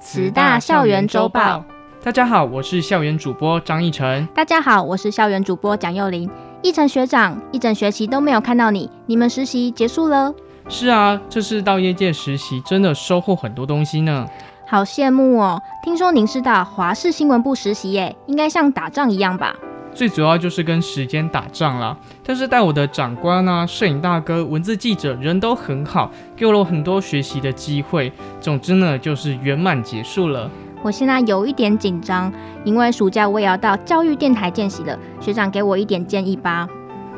慈大校园周报。大家好，我是校园主播张奕晨。大家好，我是校园主播蒋幼玲。奕晨学长，一整学期都没有看到你，你们实习结束了？是啊，这次到业界实习，真的收获很多东西呢。好羡慕哦！听说您是到华视新闻部实习耶，应该像打仗一样吧？最主要就是跟时间打仗啦，但是带我的长官啊、摄影大哥、文字记者人都很好，给了我很多学习的机会。总之呢，就是圆满结束了。我现在有一点紧张，因为暑假我也要到教育电台见习了。学长给我一点建议吧。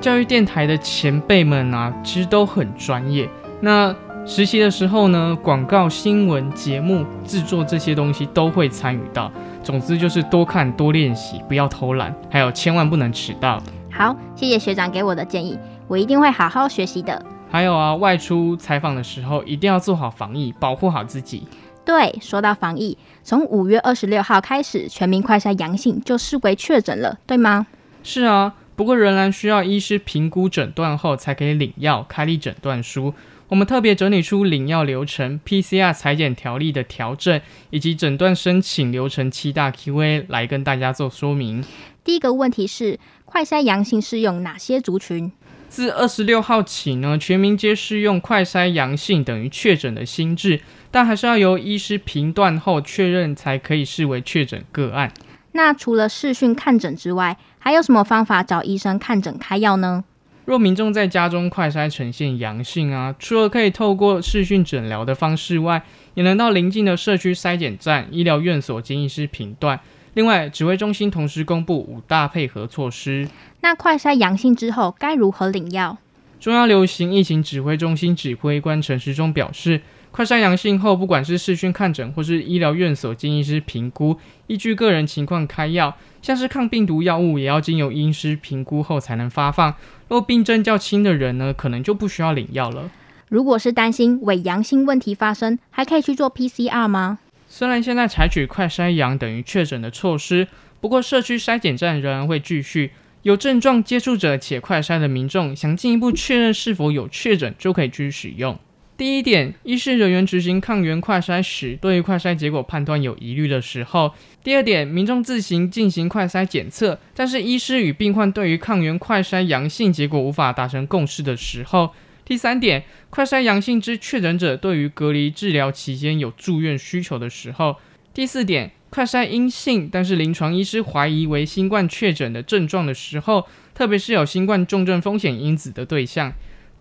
教育电台的前辈们啊，其实都很专业。那实习的时候呢，广告、新闻、节目制作这些东西都会参与到。总之就是多看多练习，不要偷懒，还有千万不能迟到。好，谢谢学长给我的建议，我一定会好好学习的。还有啊，外出采访的时候一定要做好防疫，保护好自己。对，说到防疫，从五月二十六号开始，全民快筛阳性就视为确诊了，对吗？是啊，不过仍然需要医师评估诊断后才可以领药、开立诊断书。我们特别整理出领药流程、PCR 裁剪条例的调整以及诊断申请流程七大 Q&A 来跟大家做说明。第一个问题是，快筛阳性适用哪些族群？自二十六号起呢，全民皆适用快筛阳性等于确诊的新制，但还是要由医师评断后确认才可以视为确诊个案。那除了视讯看诊之外，还有什么方法找医生看诊开药呢？若民众在家中快筛呈现阳性啊，除了可以透过视讯诊疗的方式外，也能到邻近的社区筛检站、医疗院所经医师评断。另外，指挥中心同时公布五大配合措施。那快筛阳性之后该如何领药？中央流行疫情指挥中心指挥官陈时中表示，快筛阳性后，不管是视讯看诊或是医疗院所经医师评估，依据个人情况开药。像是抗病毒药物，也要经由医师评估后才能发放。若病症较轻的人呢，可能就不需要领药了。如果是担心伪阳性问题发生，还可以去做 PCR 吗？虽然现在采取快筛阳等于确诊的措施，不过社区筛检站仍然会继续。有症状接触者且快筛的民众，想进一步确认是否有确诊，就可以继续使用。第一点，医师人员执行抗原快筛时，对于快筛结果判断有疑虑的时候；第二点，民众自行进行快筛检测，但是医师与病患对于抗原快筛阳性结果无法达成共识的时候；第三点，快筛阳性之确诊者对于隔离治疗期间有住院需求的时候；第四点，快筛阴性，但是临床医师怀疑为新冠确诊的症状的时候，特别是有新冠重症风险因子的对象；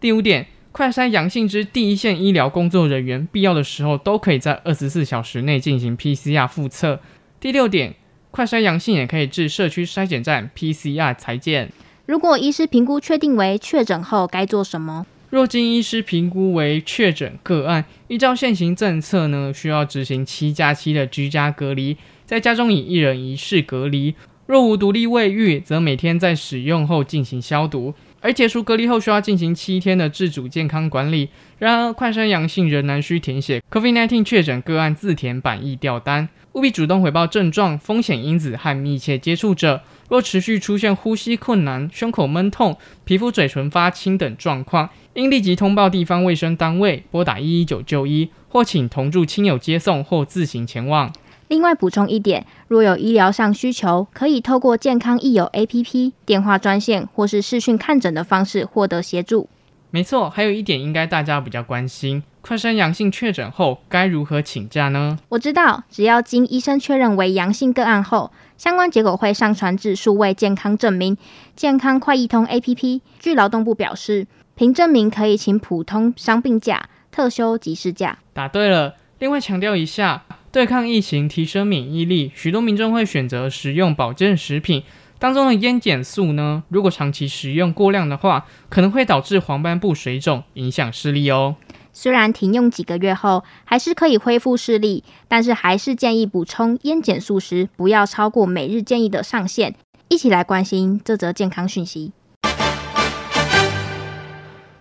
第五点。快筛阳性之第一线医疗工作人员，必要的时候都可以在二十四小时内进行 PCR 复测。第六点，快筛阳性也可以至社区筛检站 PCR 裁剪。如果医师评估确定为确诊后，该做什么？若经医师评估为确诊个案，依照现行政策呢，需要执行七加七的居家隔离，在家中以一人一室隔离。若无独立卫浴，则每天在使用后进行消毒。而解除隔离后，需要进行七天的自主健康管理。然而，快筛阳性仍然需填写 COVID-19 确诊个案自填版疫调单，务必主动回报症状、风险因子和密切接触者。若持续出现呼吸困难、胸口闷痛、皮肤嘴唇发青等状况，应立即通报地方卫生单位，拨打一一九就医，或请同住亲友接送，或自行前往。另外补充一点，若有医疗上需求，可以透过健康益友 APP、电话专线或是视讯看诊的方式获得协助。没错，还有一点应该大家比较关心，快筛阳性确诊后该如何请假呢？我知道，只要经医生确认为阳性个案后，相关结果会上传至数位健康证明健康快易通 APP。据劳动部表示，凭证明可以请普通伤病假、特休及事假。答对了。另外强调一下。对抗疫情，提升免疫力，许多民众会选择食用保健食品当中的烟碱素呢。如果长期食用过量的话，可能会导致黄斑部水肿，影响视力哦。虽然停用几个月后还是可以恢复视力，但是还是建议补充烟碱素时不要超过每日建议的上限。一起来关心这则健康讯息。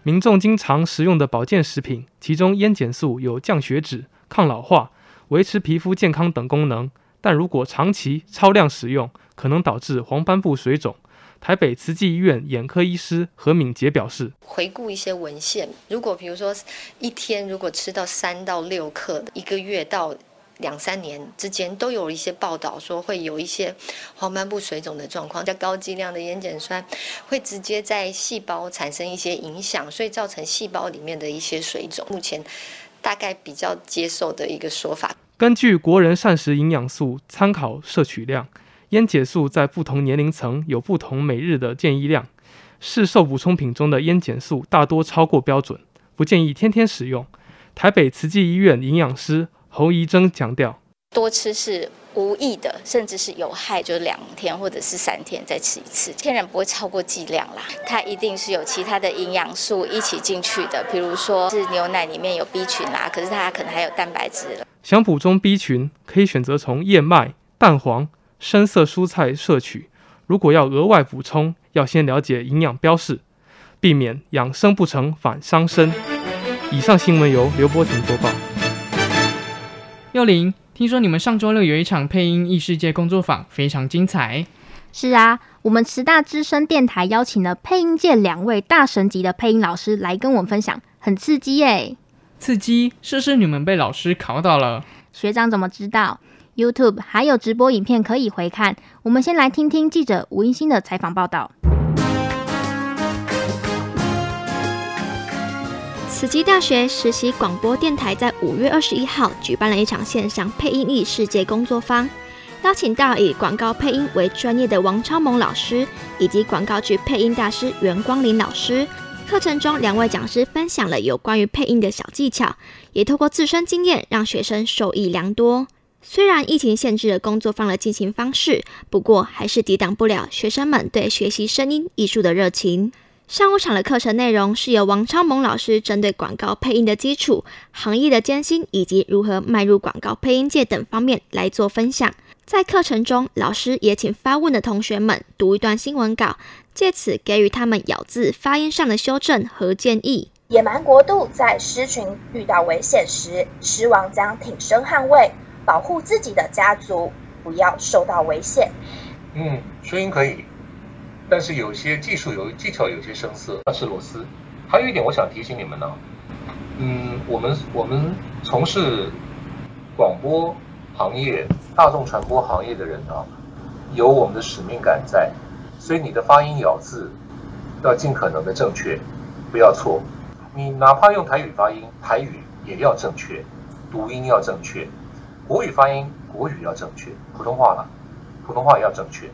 民众经常食用的保健食品，其中烟碱素有降血脂、抗老化、维持皮肤健康等功能，但如果长期超量使用，可能导致黄斑部水肿。台北慈济医院眼科医师何敏杰表示：“回顾一些文献，如果比如说一天如果吃到三到六克，一个月到两三年之间都有一些报道说会有一些黄斑部水肿的状况，较高剂量的烟碱酸会直接在细胞产生一些影响，所以造成细胞里面的一些水肿。目前大概比较接受的一个说法。根据国人膳食营养素参考摄取量。”烟碱素在不同年龄层有不同每日的建议量，市售补充品中的烟碱素大多超过标准，不建议天天使用。台北慈济医院营养师侯怡贞强调，多吃是无益的，甚至是有害，就是两天或者是三天再吃一次，天然不会超过剂量啦。它一定是有其他的营养素一起进去的，比如说是牛奶里面有 B 群啦，可是它可能还有蛋白质了。想补充 B 群，可以选择从燕麦、蛋黄。深色蔬菜摄取，如果要额外补充，要先了解营养标示，避免养生不成反伤身。以上新闻由刘波婷播报。幼玲，听说你们上周六有一场配音异世界工作坊，非常精彩。是啊，我们十大之声电台邀请了配音界两位大神级的配音老师来跟我们分享，很刺激耶！刺激？是不是你们被老师考倒了？学长怎么知道？YouTube 还有直播影片可以回看。我们先来听听记者吴英新的采访报道。慈济大学实习广播电台在五月二十一号举办了一场线上配音异世界工作坊，邀请到以广告配音为专业的王超萌老师以及广告剧配音大师袁光林老师。课程中，两位讲师分享了有关于配音的小技巧，也透过自身经验让学生受益良多。虽然疫情限制了工作坊的进行方式，不过还是抵挡不了学生们对学习声音艺术的热情。上午场的课程内容是由王超萌老师针对广告配音的基础、行业的艰辛以及如何迈入广告配音界等方面来做分享。在课程中，老师也请发问的同学们读一段新闻稿，借此给予他们咬字、发音上的修正和建议。野蛮国度在狮群遇到危险时，狮王将挺身捍卫。保护自己的家族，不要受到危险。嗯，声音可以，但是有些技术、有技巧、有些生涩。那是螺丝。还有一点，我想提醒你们呢、嗯，我们我们从事广播行业、大众传播行业的人啊，有我们的使命感在，所以你的发音咬字要尽可能的正确，不要错。你哪怕用台语发音，台语也要正确，读音要正确。国语发音，国语要正确；普通话了，普通话要正确。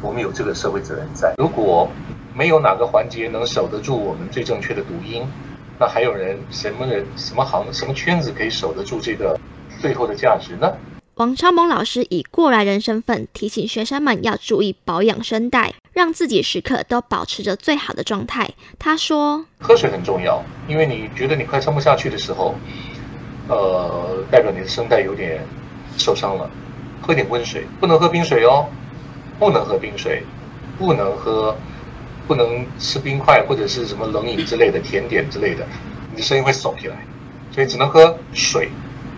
我们有这个社会责任在。如果没有哪个环节能守得住我们最正确的读音，那还有人什么人、什么行、什么圈子可以守得住这个最后的价值呢？王超萌老师以过来人身份提醒学生们要注意保养声带，让自己时刻都保持着最好的状态。他说：“喝水很重要，因为你觉得你快撑不下去的时候。”呃，代表你的声带有点受伤了，喝点温水，不能喝冰水哦，不能喝冰水，不能喝，不能吃冰块或者是什么冷饮之类的甜点之类的，你的声音会耸起来，所以只能喝水，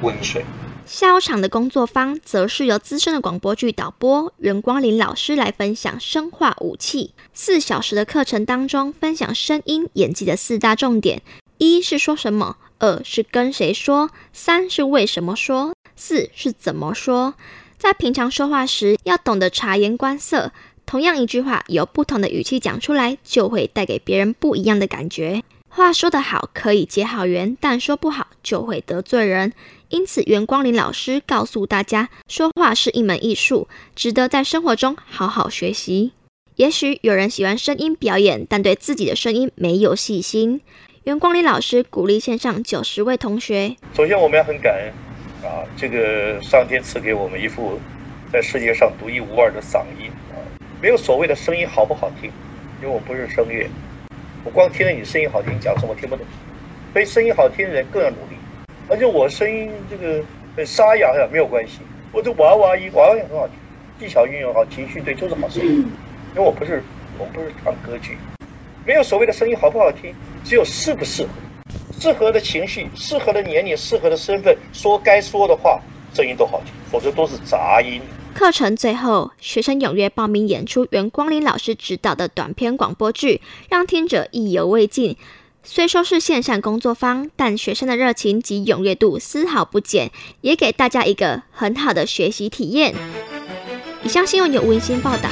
温水。下午场的工作坊则是由资深的广播剧导播袁光林老师来分享声化武器。四小时的课程当中，分享声音演技的四大重点：一是说什么。二是跟谁说，三是为什么说，四是怎么说。在平常说话时，要懂得察言观色。同样一句话，由不同的语气讲出来，就会带给别人不一样的感觉。话说得好，可以结好缘，但说不好，就会得罪人。因此，袁光林老师告诉大家，说话是一门艺术，值得在生活中好好学习。也许有人喜欢声音表演，但对自己的声音没有细心。袁光林老师鼓励线上九十位同学。首先，我们要很感恩啊，这个上天赐给我们一副在世界上独一无二的嗓音啊，没有所谓的声音好不好听，因为我不是声乐，我光听着你声音好听，讲什么听不懂。所以声音好听的人更要努力。而且我声音这个很沙哑呀，没有关系。我这娃娃音，娃娃音很好听，技巧运用好，情绪对，就是好声音。因为我不是，我不是唱歌剧，没有所谓的声音好不好听，只有适不适合。适合的情绪，适合的年龄，适合的身份，说该说的话，声音都好听，否则都是杂音。课程最后，学生踊跃报名演出袁光林老师指导的短篇广播剧，让听者意犹未尽。虽说是线上工作坊，但学生的热情及踊跃度丝毫不减，也给大家一个很好的学习体验。以上新闻由温馨报道。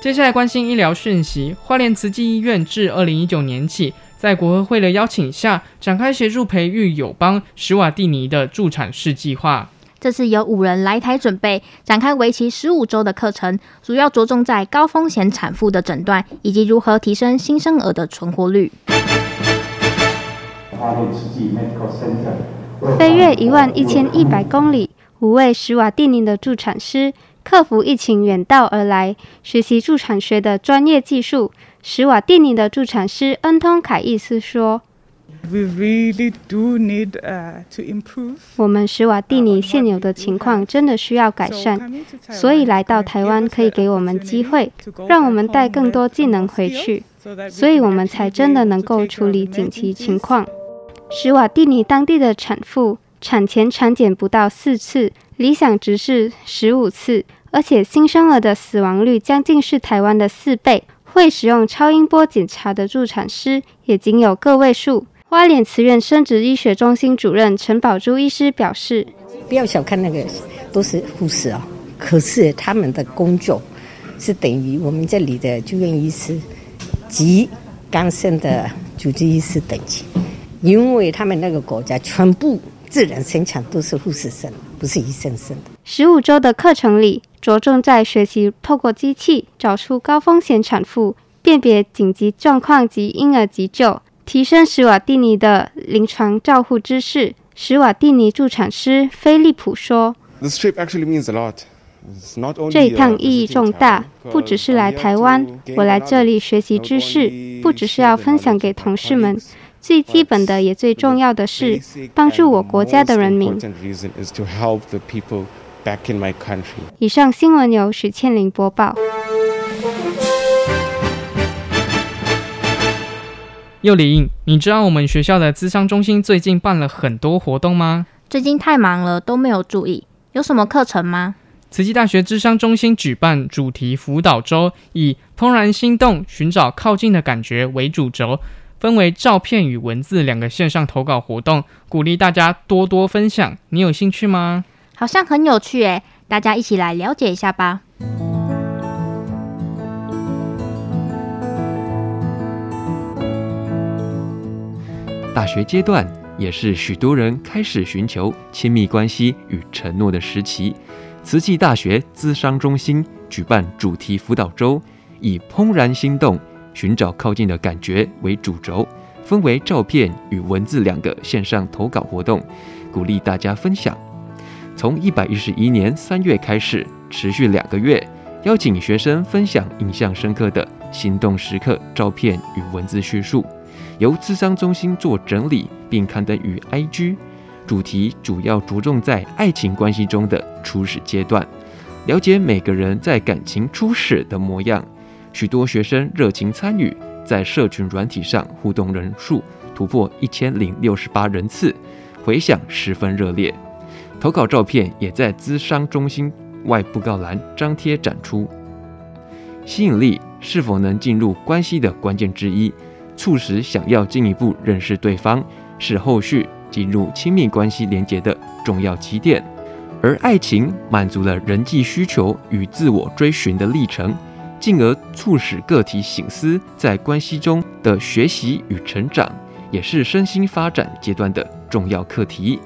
接下来关心医疗讯息，花莲慈济医院自二零一九年起，在国合会的邀请下，展开协助培育友邦史瓦蒂尼的助产士计划。这次有五人来台准备，展开为期十五周的课程，主要着重在高风险产妇的诊断以及如何提升新生儿的存活率。飞越一万一千一百公里，五位史瓦蒂尼的助产师克服疫情远道而来，学习助产学的专业技术。史瓦蒂尼的助产师恩通凯伊斯说。We really do need, uh, to improve. 我们史瓦蒂尼现有的情况真的需要改善，所以来到台湾可以给我们机会，让我们带更多技能回去，所以我们才真的能够处理紧急情况。史瓦蒂尼当地的产妇产前产检不到四次，理想值是十五次，而且新生儿的死亡率将近是台湾的四倍。会使用超音波检查的助产师也仅有个位数。花莲慈院生殖医学中心主任陈宝珠医师表示：“不要小看那个，都是护士啊、哦，可是他们的工作是等于我们这里的住院医师及刚生的主治医师等级，因为他们那个国家全部自然生产都是护士生，不是医生生的。”十五周的课程里，着重在学习透过机器找出高风险产妇，辨别紧急状况及婴儿急救。提升史瓦蒂尼的临床照护知识。史瓦蒂尼助产师菲利普说：“这一趟意义重大，不只是来台湾，我来这里学习知识，不只是要分享给同事们，最基本的也最重要的是帮助我国家的人民。”以上新闻由许倩玲播报。幼林，你知道我们学校的咨商中心最近办了很多活动吗？最近太忙了，都没有注意。有什么课程吗？慈济大学咨商中心举办主题辅导周，以“怦然心动，寻找靠近的感觉”为主轴，分为照片与文字两个线上投稿活动，鼓励大家多多分享。你有兴趣吗？好像很有趣诶，大家一起来了解一下吧。大学阶段也是许多人开始寻求亲密关系与承诺的时期。慈济大学资商中心举办主题辅导周，以“怦然心动，寻找靠近的感觉”为主轴，分为照片与文字两个线上投稿活动，鼓励大家分享。从一百一十一年三月开始，持续两个月，邀请学生分享印象深刻的心动时刻照片与文字叙述。由智商中心做整理，并刊登于 IG。主题主要着重在爱情关系中的初始阶段，了解每个人在感情初始的模样。许多学生热情参与，在社群软体上互动人数突破一千零六十八人次，回响十分热烈。投稿照片也在咨商中心外布告栏张贴展出。吸引力是否能进入关系的关键之一。促使想要进一步认识对方，是后续进入亲密关系连结的重要起点。而爱情满足了人际需求与自我追寻的历程，进而促使个体醒思在关系中的学习与成长，也是身心发展阶段的重要课题。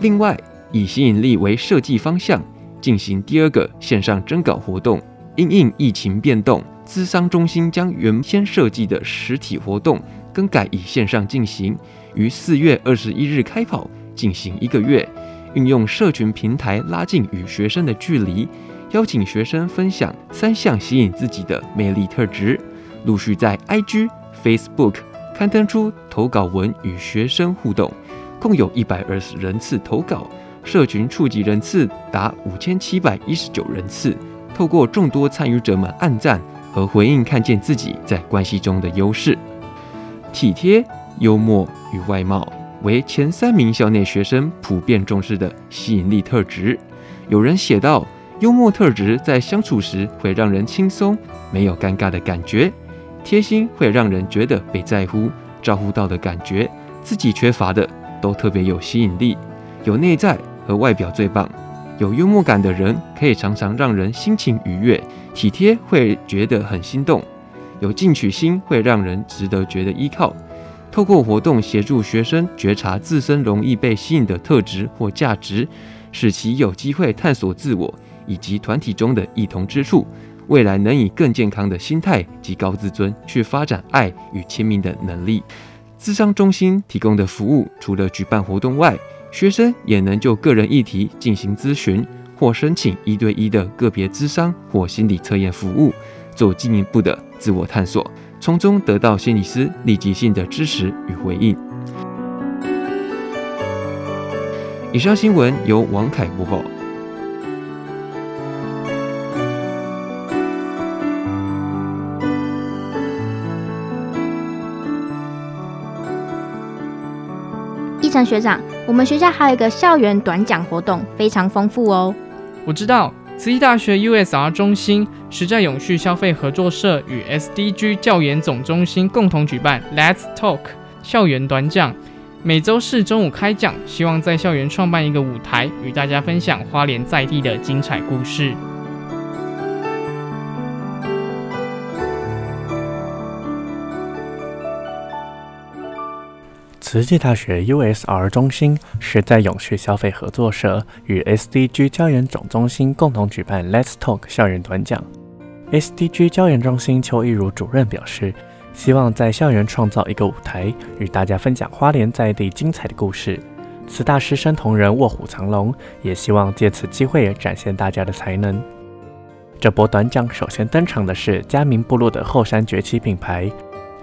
另外，以吸引力为设计方向，进行第二个线上征稿活动，因应疫情变动。咨商中心将原先设计的实体活动更改以线上进行，于四月二十一日开跑，进行一个月，运用社群平台拉近与学生的距离，邀请学生分享三项吸引自己的魅力特质，陆续在 IG、Facebook 刊登出投稿文与学生互动，共有一百二十人次投稿，社群触及人次达五千七百一十九人次。透过众多参与者们按赞和回应，看见自己在关系中的优势。体贴、幽默与外貌为前三名校内学生普遍重视的吸引力特质。有人写道：幽默特质在相处时会让人轻松，没有尴尬的感觉；贴心会让人觉得被在乎、照顾到的感觉。自己缺乏的都特别有吸引力。有内在和外表最棒。有幽默感的人可以常常让人心情愉悦，体贴会觉得很心动，有进取心会让人值得觉得依靠。透过活动协助学生觉察自身容易被吸引的特质或价值，使其有机会探索自我以及团体中的异同之处，未来能以更健康的心态及高自尊去发展爱与亲密的能力。咨商中心提供的服务除了举办活动外，学生也能就个人议题进行咨询，或申请一对一的个别咨商或心理测验服务，做进一步的自我探索，从中得到心理师立即性的支持与回应。以上新闻由王凯播报。一成学长，我们学校还有一个校园短讲活动，非常丰富哦。我知道，慈溪大学 USR 中心时代永续消费合作社与 SDG 教研总中心共同举办 Let's Talk 校园短讲，每周四中午开讲，希望在校园创办一个舞台，与大家分享花莲在地的精彩故事。慈济大学 USR 中心是在永续消费合作社与 SDG 教研总中心共同举办 Let's Talk 校园短讲。SDG 教研中心邱一如主任表示，希望在校园创造一个舞台，与大家分享花莲在地精彩的故事。慈大师生同仁卧虎藏龙，也希望借此机会展现大家的才能。这波短讲首先登场的是嘉明部落的后山崛起品牌。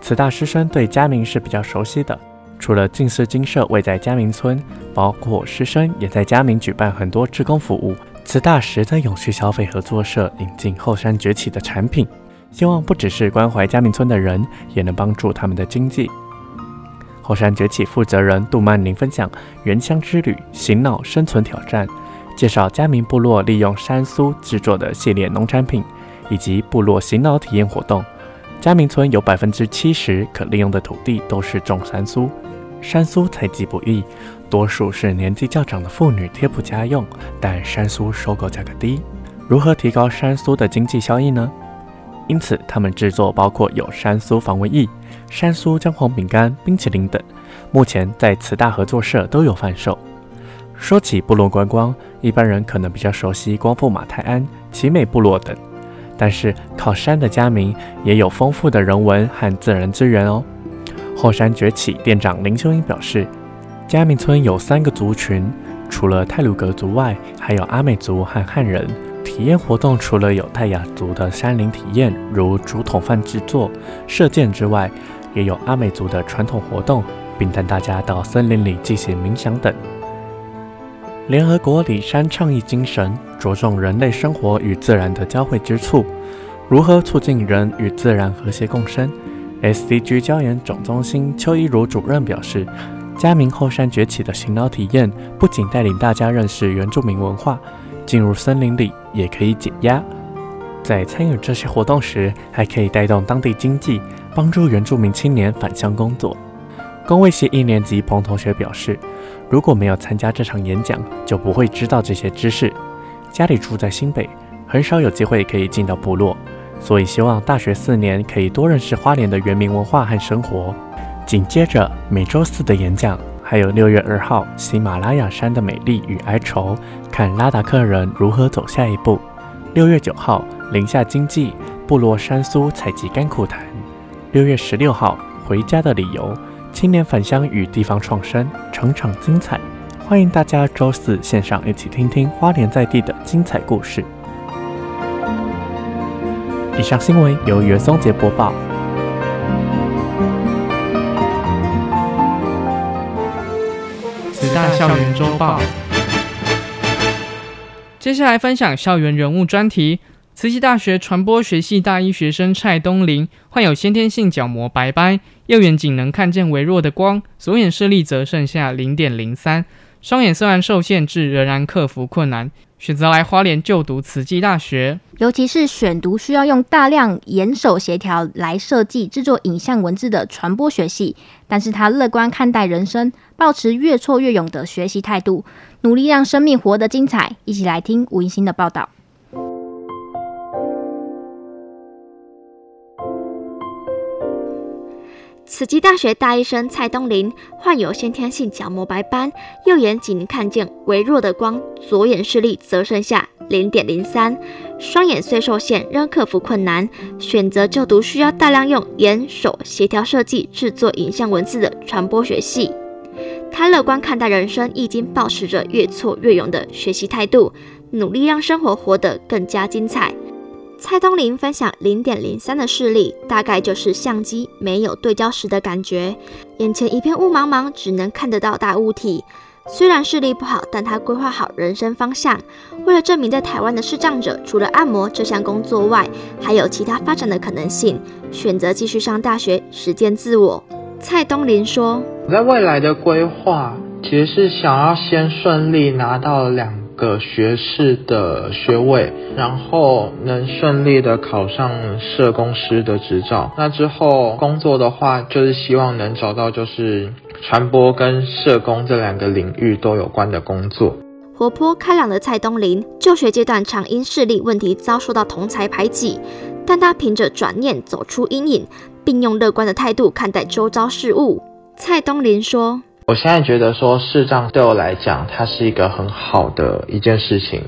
慈大师生对嘉明是比较熟悉的。除了静思精舍位在嘉明村，包括师生也在嘉明举办很多志工服务。慈大时的永续消费合作社引进后山崛起的产品，希望不只是关怀嘉明村的人，也能帮助他们的经济。后山崛起负责人杜曼宁分享原乡之旅、醒脑生存挑战，介绍嘉明部落利用山苏制作的系列农产品，以及部落醒脑体验活动。嘉明村有百分之七十可利用的土地都是种山苏。山苏采集不易，多数是年纪较长的妇女贴补家用，但山苏收购价格低。如何提高山苏的经济效益呢？因此，他们制作包括有山苏防蚊液、山苏姜黄饼干、冰淇淋等，目前在慈大合作社都有贩售。说起部落观光，一般人可能比较熟悉光复马太鞍、奇美部落等，但是靠山的嘉明也有丰富的人文和自然资源哦。后山崛起店长林秀英表示，嘉明村有三个族群，除了泰鲁格族外，还有阿美族和汉人。体验活动除了有泰雅族的山林体验，如竹筒饭制作、射箭之外，也有阿美族的传统活动，并带大家到森林里进行冥想等。联合国里山倡议精神着重人类生活与自然的交汇之处，如何促进人与自然和谐共生？SDG 教研总中心邱一如主任表示，嘉明后山崛起的醒脑体验，不仅带领大家认识原住民文化，进入森林里也可以解压。在参与这些活动时，还可以带动当地经济，帮助原住民青年返乡工作。公卫系一年级彭同学表示，如果没有参加这场演讲，就不会知道这些知识。家里住在新北，很少有机会可以进到部落。所以希望大学四年可以多认识花莲的原民文化和生活。紧接着每周四的演讲，还有六月二号喜马拉雅山的美丽与哀愁，看拉达克人如何走下一步。六月九号林下经济部落山苏采集甘苦谈。六月十六号回家的理由，青年返乡与地方创生，场场精彩。欢迎大家周四线上一起听听花莲在地的精彩故事。以上新闻由袁松杰播报。十大校园周报。接下来分享校园人物专题。慈溪大学传播学系大一学生蔡东林患有先天性角膜白斑，右眼仅能看见微弱的光，左眼视力则剩下零点零三。双眼虽然受限制，仍然克服困难，选择来花莲就读慈济大学。尤其是选读需要用大量眼手协调来设计制作影像文字的传播学系，但是他乐观看待人生，保持越挫越勇的学习态度，努力让生命活得精彩。一起来听吴一新的报道。慈济大学大一生蔡东霖患有先天性角膜白斑，右眼仅看见微弱的光，左眼视力则剩下零点零三。双眼虽受限，仍克服困难，选择就读需要大量用眼手协调设计制作影像文字的传播学系。他乐观看待人生，已经保持着越挫越勇的学习态度，努力让生活活得更加精彩。蔡东林分享零点零三的视力，大概就是相机没有对焦时的感觉，眼前一片雾茫茫，只能看得到大物体。虽然视力不好，但他规划好人生方向。为了证明在台湾的视障者，除了按摩这项工作外，还有其他发展的可能性，选择继续上大学，实践自我。蔡东林说：“在未来的规划，其实是想要先顺利拿到两。”个学士的学位，然后能顺利的考上社工师的执照。那之后工作的话，就是希望能找到就是传播跟社工这两个领域都有关的工作。活泼开朗的蔡东林，就学阶段常因视力问题遭受到同侪排挤，但他凭着转念走出阴影，并用乐观的态度看待周遭事物。蔡东林说。我现在觉得说视障对我来讲，它是一个很好的一件事情，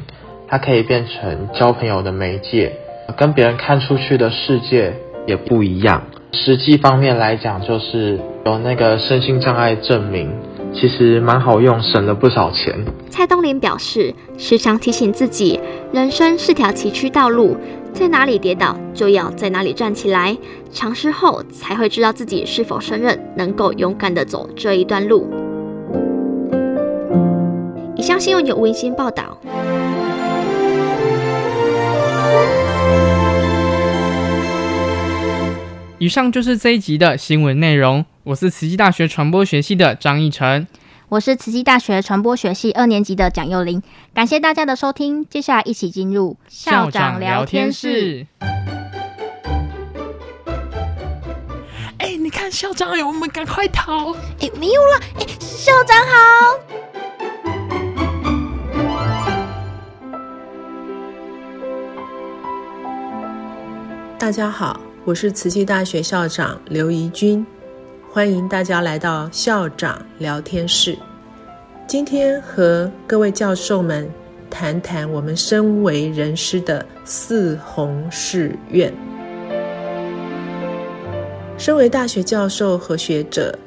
它可以变成交朋友的媒介，跟别人看出去的世界也不一样。实际方面来讲，就是有那个身心障碍证明，其实蛮好用，省了不少钱。蔡东林表示，时常提醒自己，人生是条崎岖道路。在哪里跌倒，就要在哪里站起来。尝试后，才会知道自己是否胜任，能够勇敢地走这一段路。以上新闻由吴盈欣报道。以上就是这一集的新闻内容。我是慈济大学传播学系的张义成。我是慈济大学传播学系二年级的蒋佑玲，感谢大家的收听，接下来一起进入校长聊天室。哎、欸，你看校长哎，我们赶快逃！哎、欸，没有了，哎、欸，校长好。大家好，我是慈济大学校长刘怡君。欢迎大家来到校长聊天室。今天和各位教授们谈谈我们身为人师的四弘誓愿。身为大学教授和学者，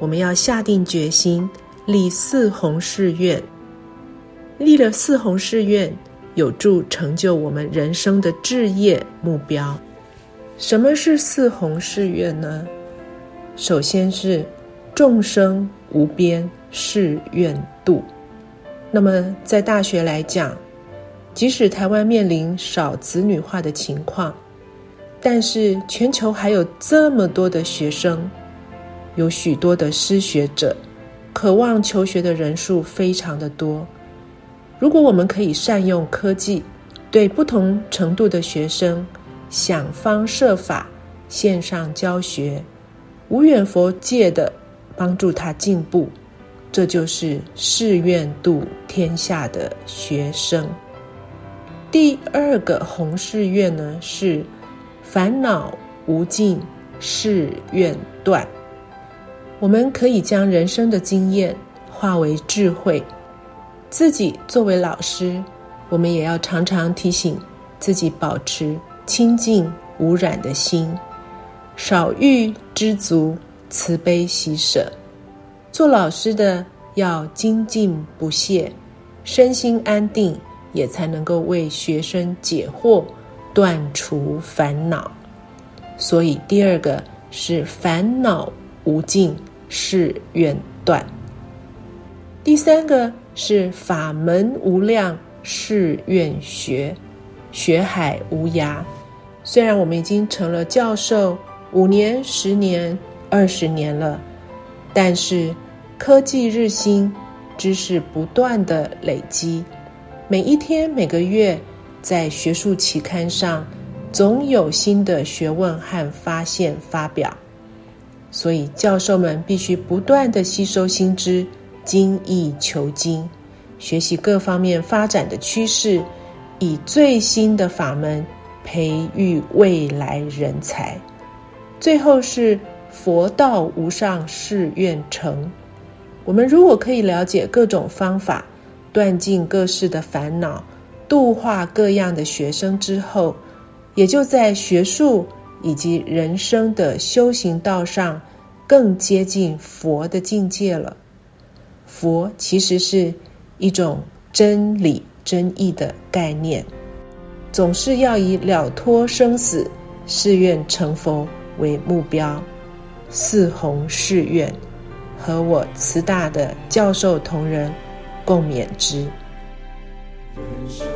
我们要下定决心立四弘誓愿。立了四弘誓愿，有助成就我们人生的志业目标。什么是四弘誓愿呢？首先是众生无边誓愿度。那么在大学来讲，即使台湾面临少子女化的情况，但是全球还有这么多的学生，有许多的失学者，渴望求学的人数非常的多。如果我们可以善用科技，对不同程度的学生，想方设法线上教学。无远佛界的帮助他进步，这就是誓愿度天下的学生。第二个弘誓愿呢，是烦恼无尽誓愿断。我们可以将人生的经验化为智慧，自己作为老师，我们也要常常提醒自己保持清净无染的心。少欲知足，慈悲喜舍。做老师的要精进不懈，身心安定，也才能够为学生解惑，断除烦恼。所以第二个是烦恼无尽誓愿断。第三个是法门无量，誓愿学，学海无涯。虽然我们已经成了教授五年、十年、二十年了，但是科技日新，知识不断的累积，每一天、每个月，在学术期刊上，总有新的学问和发现发表。所以，教授们必须不断的吸收新知，精益求精，学习各方面发展的趋势，以最新的法门。培育未来人才，最后是佛道无上誓愿成。我们如果可以了解各种方法，断尽各式的烦恼，度化各样的学生之后，也就在学术以及人生的修行道上，更接近佛的境界了。佛其实是一种真理真义的概念。总是要以了脱生死、誓愿成佛为目标，四弘誓愿，和我慈大的教授同仁共勉之。人生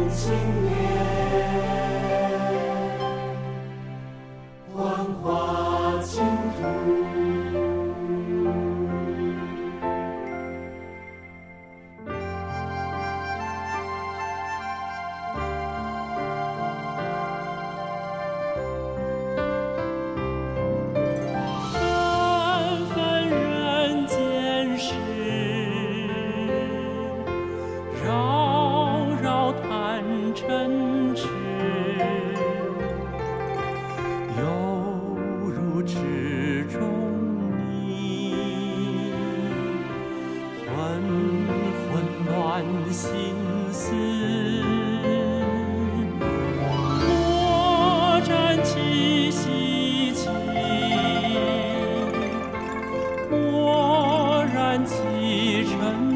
有青一程。